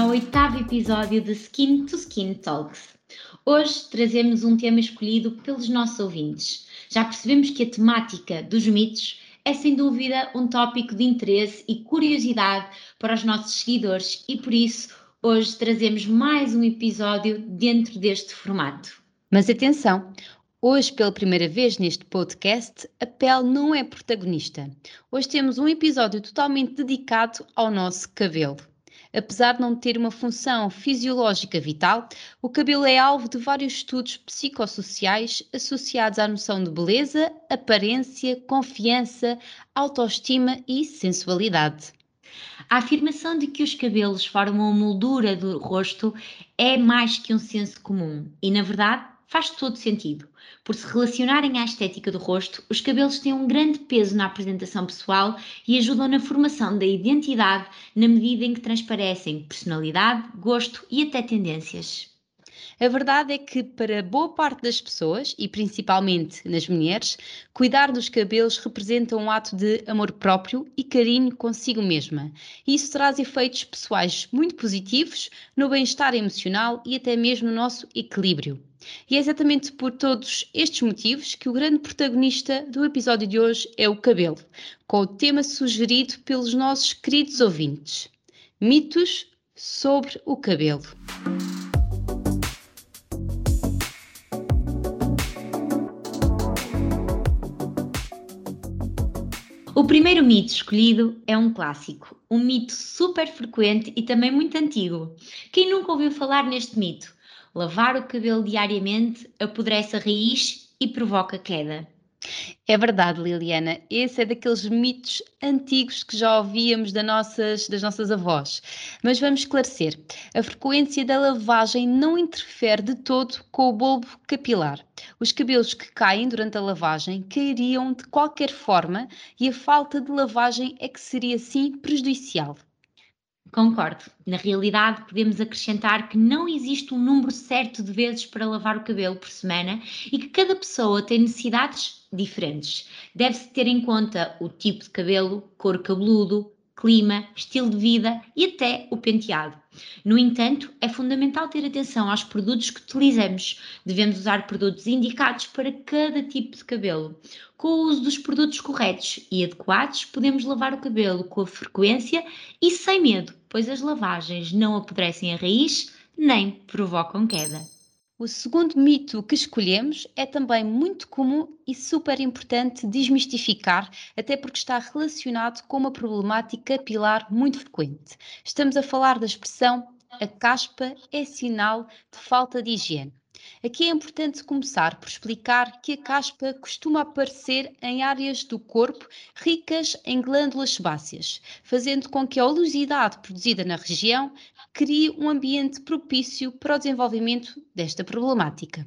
ao oitavo episódio de Skin to Skin Talks. Hoje trazemos um tema escolhido pelos nossos ouvintes. Já percebemos que a temática dos mitos é sem dúvida um tópico de interesse e curiosidade para os nossos seguidores e por isso hoje trazemos mais um episódio dentro deste formato. Mas atenção, Hoje, pela primeira vez neste podcast, a pele não é protagonista. Hoje temos um episódio totalmente dedicado ao nosso cabelo. Apesar de não ter uma função fisiológica vital, o cabelo é alvo de vários estudos psicossociais associados à noção de beleza, aparência, confiança, autoestima e sensualidade. A afirmação de que os cabelos formam a moldura do rosto é mais que um senso comum e, na verdade, faz todo sentido. Por se relacionarem à estética do rosto, os cabelos têm um grande peso na apresentação pessoal e ajudam na formação da identidade na medida em que transparecem personalidade, gosto e até tendências. A verdade é que, para boa parte das pessoas, e principalmente nas mulheres, cuidar dos cabelos representa um ato de amor próprio e carinho consigo mesma. E isso traz efeitos pessoais muito positivos no bem-estar emocional e até mesmo no nosso equilíbrio. E é exatamente por todos estes motivos que o grande protagonista do episódio de hoje é o cabelo, com o tema sugerido pelos nossos queridos ouvintes: mitos sobre o cabelo. O primeiro mito escolhido é um clássico, um mito super frequente e também muito antigo. Quem nunca ouviu falar neste mito? Lavar o cabelo diariamente apodrece a raiz e provoca queda. É verdade, Liliana. Esse é daqueles mitos antigos que já ouvíamos das nossas, das nossas avós. Mas vamos esclarecer. A frequência da lavagem não interfere de todo com o bulbo capilar. Os cabelos que caem durante a lavagem cairiam de qualquer forma e a falta de lavagem é que seria sim prejudicial. Concordo. Na realidade, podemos acrescentar que não existe um número certo de vezes para lavar o cabelo por semana e que cada pessoa tem necessidades diferentes. Deve-se ter em conta o tipo de cabelo, cor cabeludo, clima, estilo de vida e até o penteado. No entanto, é fundamental ter atenção aos produtos que utilizamos. Devemos usar produtos indicados para cada tipo de cabelo. Com o uso dos produtos corretos e adequados, podemos lavar o cabelo com frequência e sem medo, pois as lavagens não apodrecem a raiz nem provocam queda. O segundo mito que escolhemos é também muito comum e super importante desmistificar, até porque está relacionado com uma problemática capilar muito frequente. Estamos a falar da expressão a caspa é sinal de falta de higiene. Aqui é importante começar por explicar que a caspa costuma aparecer em áreas do corpo ricas em glândulas sebáceas, fazendo com que a oleosidade produzida na região crie um ambiente propício para o desenvolvimento desta problemática.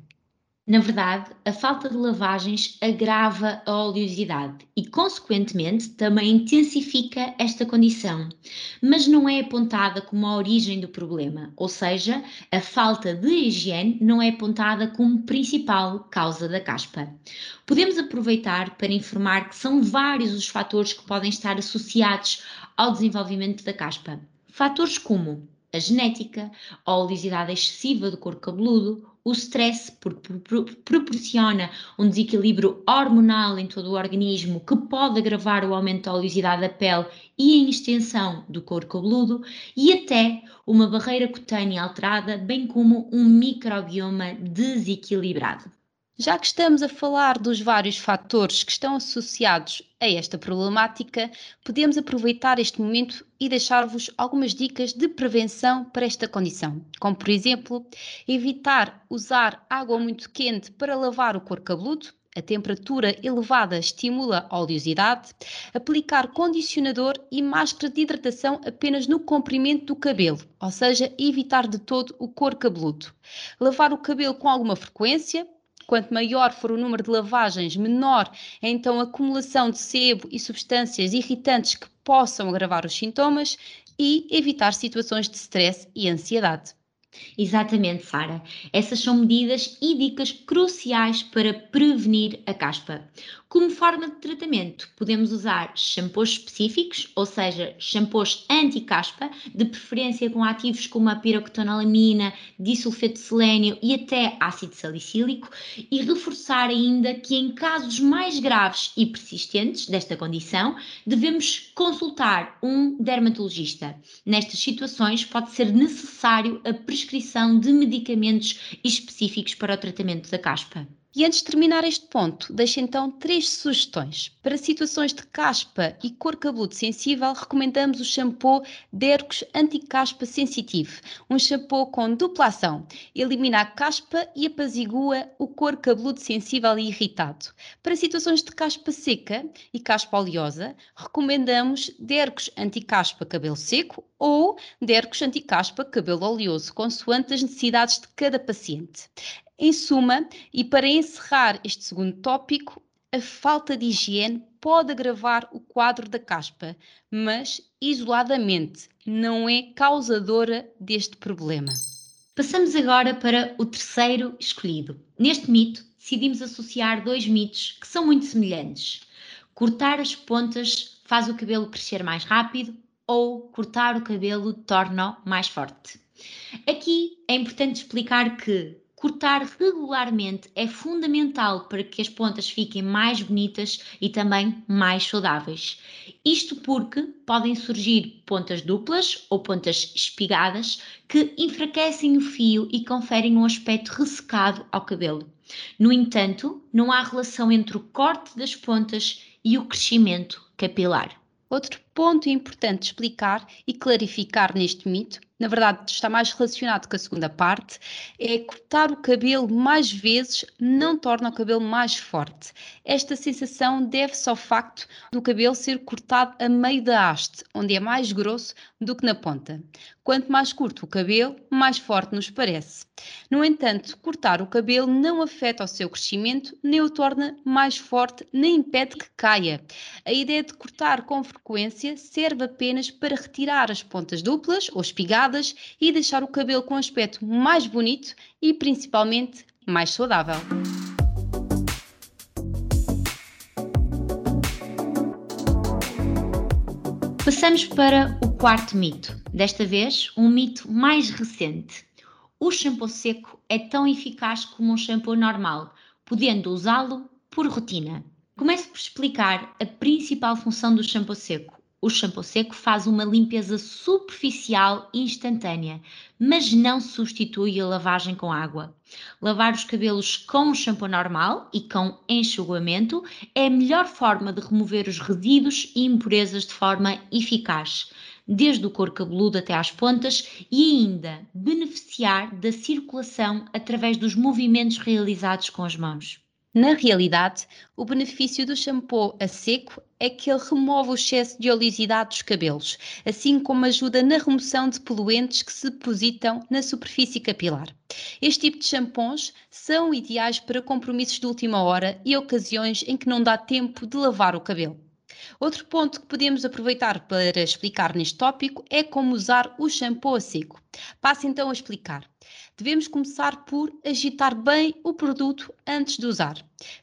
Na verdade, a falta de lavagens agrava a oleosidade e, consequentemente, também intensifica esta condição, mas não é apontada como a origem do problema, ou seja, a falta de higiene não é apontada como principal causa da caspa. Podemos aproveitar para informar que são vários os fatores que podem estar associados ao desenvolvimento da caspa. Fatores como a genética, a oleosidade excessiva do couro cabeludo, o stress, porque proporciona um desequilíbrio hormonal em todo o organismo que pode agravar o aumento da oleosidade da pele e a extensão do couro cabeludo, e até uma barreira cutânea alterada, bem como um microbioma desequilibrado. Já que estamos a falar dos vários fatores que estão associados a esta problemática, podemos aproveitar este momento e deixar-vos algumas dicas de prevenção para esta condição, como por exemplo, evitar usar água muito quente para lavar o couro cabeludo, a temperatura elevada estimula a oleosidade, aplicar condicionador e máscara de hidratação apenas no comprimento do cabelo, ou seja, evitar de todo o couro cabeludo. Lavar o cabelo com alguma frequência, Quanto maior for o número de lavagens, menor é então a acumulação de sebo e substâncias irritantes que possam agravar os sintomas e evitar situações de stress e ansiedade. Exatamente, Sara. Essas são medidas e dicas cruciais para prevenir a caspa. Como forma de tratamento, podemos usar shampoos específicos, ou seja, shampoos anti-caspa, de preferência com ativos como a piroctanolamina, disulfeto de selênio e até ácido salicílico, e reforçar ainda que em casos mais graves e persistentes desta condição, devemos consultar um dermatologista. Nestas situações, pode ser necessário a prescrição de medicamentos específicos para o tratamento da caspa. E antes de terminar este ponto, deixo então três sugestões. Para situações de caspa e cor cabeludo sensível, recomendamos o shampoo Dercos Anti-Caspa Sensitivo, um shampoo com dupla ação. Elimina a caspa e apazigua o cor cabeludo sensível e irritado. Para situações de caspa seca e caspa oleosa, recomendamos Dercos Anti-Caspa Cabelo Seco ou Dercos Anti-Caspa Cabelo Oleoso, consoante as necessidades de cada paciente. Em suma, e para encerrar este segundo tópico, a falta de higiene pode agravar o quadro da caspa, mas isoladamente não é causadora deste problema. Passamos agora para o terceiro escolhido. Neste mito, decidimos associar dois mitos que são muito semelhantes. Cortar as pontas faz o cabelo crescer mais rápido ou cortar o cabelo torna-o mais forte. Aqui é importante explicar que Cortar regularmente é fundamental para que as pontas fiquem mais bonitas e também mais saudáveis. Isto porque podem surgir pontas duplas ou pontas espigadas que enfraquecem o fio e conferem um aspecto ressecado ao cabelo. No entanto, não há relação entre o corte das pontas e o crescimento capilar. Outro ponto importante explicar e clarificar neste mito na verdade está mais relacionado com a segunda parte, é cortar o cabelo mais vezes não torna o cabelo mais forte. Esta sensação deve-se ao facto do cabelo ser cortado a meio da haste, onde é mais grosso do que na ponta. Quanto mais curto o cabelo, mais forte nos parece. No entanto, cortar o cabelo não afeta o seu crescimento, nem o torna mais forte, nem impede que caia. A ideia de cortar com frequência serve apenas para retirar as pontas duplas ou espigadas e deixar o cabelo com um aspecto mais bonito e principalmente mais saudável. Passamos para o quarto mito. Desta vez, um mito mais recente. O shampoo seco é tão eficaz como um shampoo normal, podendo usá-lo por rotina. Começo por explicar a principal função do shampoo seco o shampoo seco faz uma limpeza superficial instantânea, mas não substitui a lavagem com água. Lavar os cabelos com shampoo normal e com enxugamento é a melhor forma de remover os resíduos e impurezas de forma eficaz, desde o couro cabeludo até às pontas e ainda beneficiar da circulação através dos movimentos realizados com as mãos. Na realidade, o benefício do shampoo a seco é que ele remove o excesso de oleosidade dos cabelos, assim como ajuda na remoção de poluentes que se depositam na superfície capilar. Este tipo de shampoos são ideais para compromissos de última hora e ocasiões em que não dá tempo de lavar o cabelo. Outro ponto que podemos aproveitar para explicar neste tópico é como usar o shampoo a seco. Passo então a explicar. Devemos começar por agitar bem o produto antes de usar.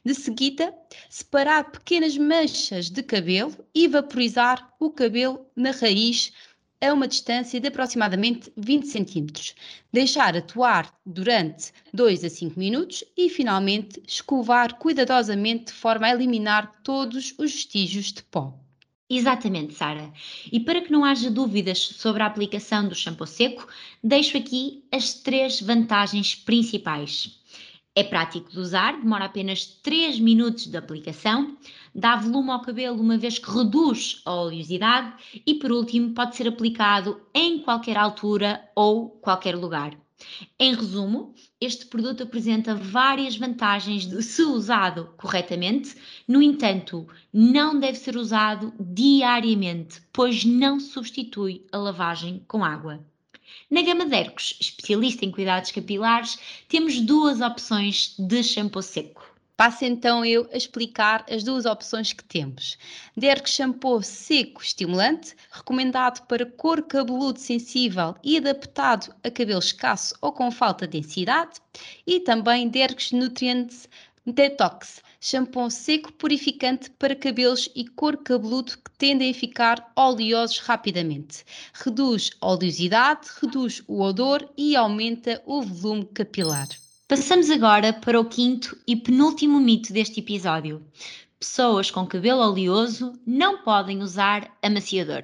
De seguida, separar pequenas manchas de cabelo e vaporizar o cabelo na raiz a uma distância de aproximadamente 20 cm. Deixar atuar durante 2 a 5 minutos e, finalmente, escovar cuidadosamente de forma a eliminar todos os vestígios de pó. Exatamente, Sara. E para que não haja dúvidas sobre a aplicação do shampoo seco, deixo aqui as três vantagens principais. É prático de usar, demora apenas 3 minutos de aplicação, dá volume ao cabelo uma vez que reduz a oleosidade e, por último, pode ser aplicado em qualquer altura ou qualquer lugar. Em resumo, este produto apresenta várias vantagens de, se usado corretamente, no entanto, não deve ser usado diariamente, pois não substitui a lavagem com água. Na gama Dercos, especialista em cuidados capilares, temos duas opções de shampoo seco. Passo então eu a explicar as duas opções que temos. Derg shampoo seco estimulante, recomendado para cor cabeludo sensível e adaptado a cabelo escasso ou com falta de densidade, e também Dergs Nutrients Detox, shampoo seco purificante para cabelos e cor cabeludo que tendem a ficar oleosos rapidamente. Reduz oleosidade, reduz o odor e aumenta o volume capilar. Passamos agora para o quinto e penúltimo mito deste episódio. Pessoas com cabelo oleoso não podem usar amaciador.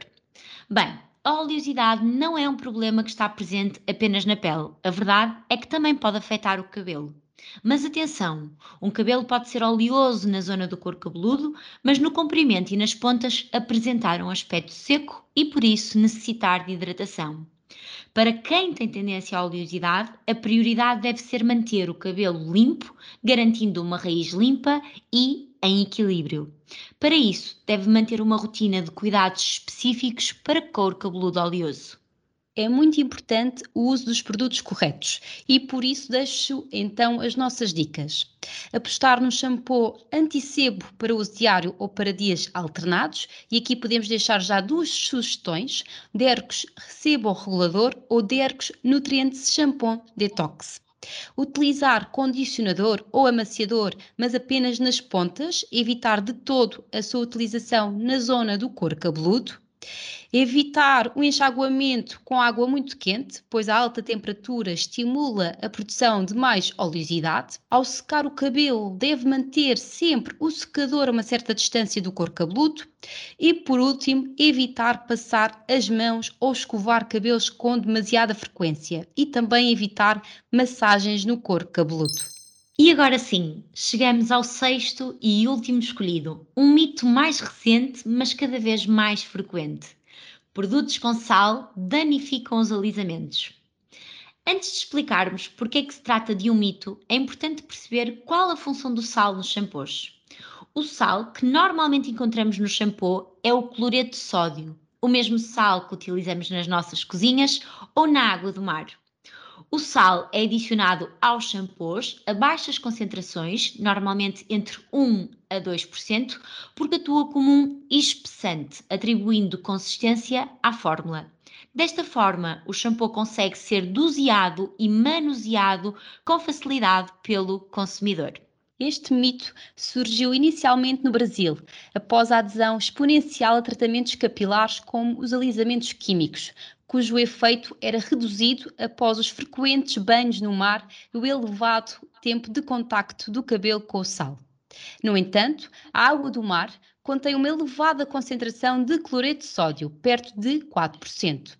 Bem, a oleosidade não é um problema que está presente apenas na pele. A verdade é que também pode afetar o cabelo. Mas atenção, um cabelo pode ser oleoso na zona do couro cabeludo, mas no comprimento e nas pontas apresentar um aspecto seco e por isso necessitar de hidratação. Para quem tem tendência à oleosidade, a prioridade deve ser manter o cabelo limpo, garantindo uma raiz limpa e em equilíbrio. Para isso, deve manter uma rotina de cuidados específicos para couro cabeludo oleoso é muito importante o uso dos produtos corretos e por isso deixo então as nossas dicas. Apostar no shampoo anti-sebo para uso diário ou para dias alternados e aqui podemos deixar já duas sugestões, Dercos Sebo Regulador ou Dercos Nutrientes Shampoo Detox. Utilizar condicionador ou amaciador, mas apenas nas pontas, evitar de todo a sua utilização na zona do couro cabeludo Evitar o enxaguamento com água muito quente, pois a alta temperatura estimula a produção de mais oleosidade. Ao secar o cabelo, deve manter sempre o secador a uma certa distância do couro cabeludo. E por último, evitar passar as mãos ou escovar cabelos com demasiada frequência e também evitar massagens no couro cabeludo. E agora sim, chegamos ao sexto e último escolhido, um mito mais recente, mas cada vez mais frequente. Produtos com sal danificam os alisamentos. Antes de explicarmos porque é que se trata de um mito, é importante perceber qual a função do sal nos shampoos. O sal que normalmente encontramos no shampoo é o cloreto de sódio, o mesmo sal que utilizamos nas nossas cozinhas ou na água do mar. O sal é adicionado aos shampoos a baixas concentrações, normalmente entre 1 a 2%, porque atua como um espessante, atribuindo consistência à fórmula. Desta forma, o shampoo consegue ser doseado e manuseado com facilidade pelo consumidor. Este mito surgiu inicialmente no Brasil, após a adesão exponencial a tratamentos capilares como os alisamentos químicos, cujo efeito era reduzido após os frequentes banhos no mar e o elevado tempo de contacto do cabelo com o sal. No entanto, a água do mar contém uma elevada concentração de cloreto de sódio, perto de 4%.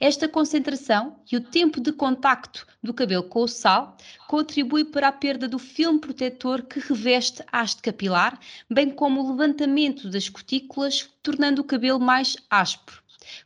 Esta concentração e o tempo de contacto do cabelo com o sal contribui para a perda do filme protetor que reveste a haste capilar, bem como o levantamento das cutículas, tornando o cabelo mais áspero.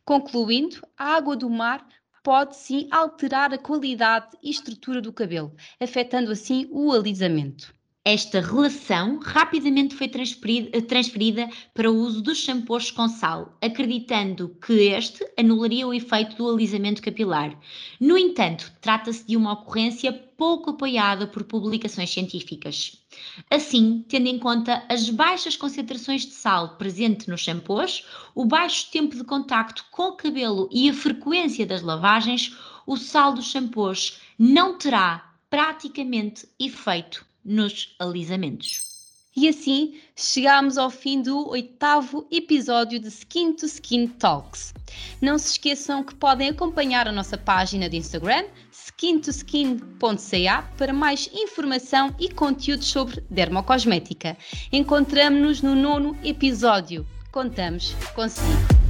Concluindo, a água do mar pode sim alterar a qualidade e estrutura do cabelo, afetando assim o alisamento. Esta relação rapidamente foi transferida para o uso dos shampoos com sal, acreditando que este anularia o efeito do alisamento capilar. No entanto, trata-se de uma ocorrência pouco apoiada por publicações científicas. Assim, tendo em conta as baixas concentrações de sal presente nos shampoos, o baixo tempo de contacto com o cabelo e a frequência das lavagens, o sal dos shampoos não terá praticamente efeito nos alisamentos. E assim chegamos ao fim do oitavo episódio de Skin to Skin Talks. Não se esqueçam que podem acompanhar a nossa página de Instagram, skintoskin.ca, para mais informação e conteúdos sobre dermocosmética. Encontramos-nos no nono episódio. Contamos consigo.